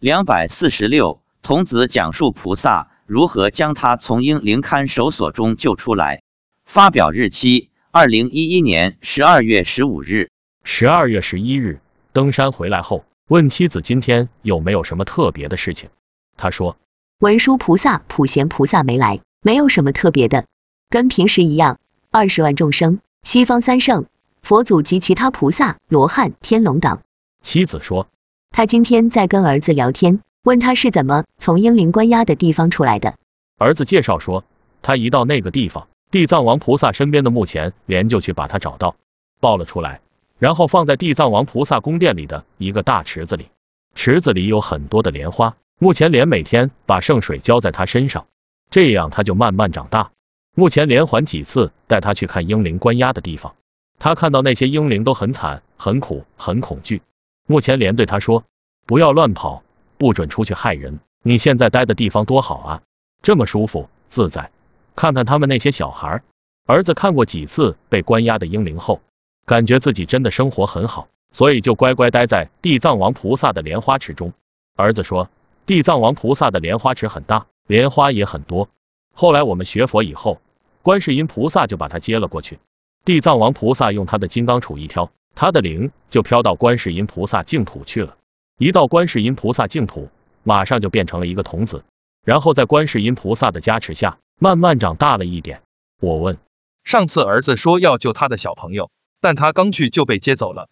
两百四十六，童子讲述菩萨如何将他从婴灵看守所中救出来。发表日期：二零一一年十二月十五日。十二月十一日，登山回来后，问妻子今天有没有什么特别的事情。他说，文殊菩萨、普贤菩萨没来，没有什么特别的，跟平时一样。二十万众生，西方三圣、佛祖及其他菩萨、罗汉、天龙等。妻子说。他今天在跟儿子聊天，问他是怎么从英灵关押的地方出来的。儿子介绍说，他一到那个地方，地藏王菩萨身边的目前连就去把他找到，抱了出来，然后放在地藏王菩萨宫殿里的一个大池子里，池子里有很多的莲花。目前莲每天把圣水浇在他身上，这样他就慢慢长大。目前连环几次带他去看英灵关押的地方，他看到那些英灵都很惨、很苦、很恐惧。目前连对他说：“不要乱跑，不准出去害人。你现在待的地方多好啊，这么舒服自在。看看他们那些小孩。”儿子看过几次被关押的婴灵后，感觉自己真的生活很好，所以就乖乖待在地藏王菩萨的莲花池中。儿子说：“地藏王菩萨的莲花池很大，莲花也很多。后来我们学佛以后，观世音菩萨就把他接了过去。地藏王菩萨用他的金刚杵一挑。”他的灵就飘到观世音菩萨净土去了，一到观世音菩萨净土，马上就变成了一个童子，然后在观世音菩萨的加持下，慢慢长大了一点。我问，上次儿子说要救他的小朋友，但他刚去就被接走了，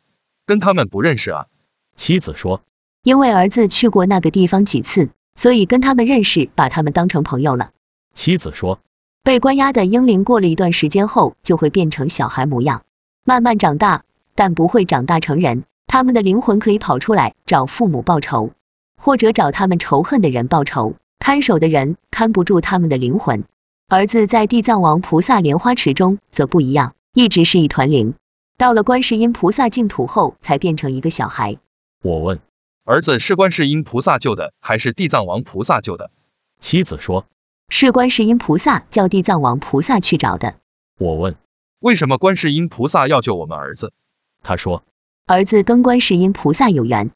跟他们不认识啊？妻子说，因为儿子去过那个地方几次，所以跟他们认识，把他们当成朋友了。妻子说，被关押的婴灵过了一段时间后，就会变成小孩模样，慢慢长大。但不会长大成人，他们的灵魂可以跑出来找父母报仇，或者找他们仇恨的人报仇。看守的人看不住他们的灵魂。儿子在地藏王菩萨莲花池中则不一样，一直是一团灵。到了观世音菩萨净土后，才变成一个小孩。我问，儿子是观世音菩萨救的，还是地藏王菩萨救的？妻子说，是观世音菩萨叫地藏王菩萨去找的。我问，为什么观世音菩萨要救我们儿子？他说：“儿子跟观世音菩萨有缘，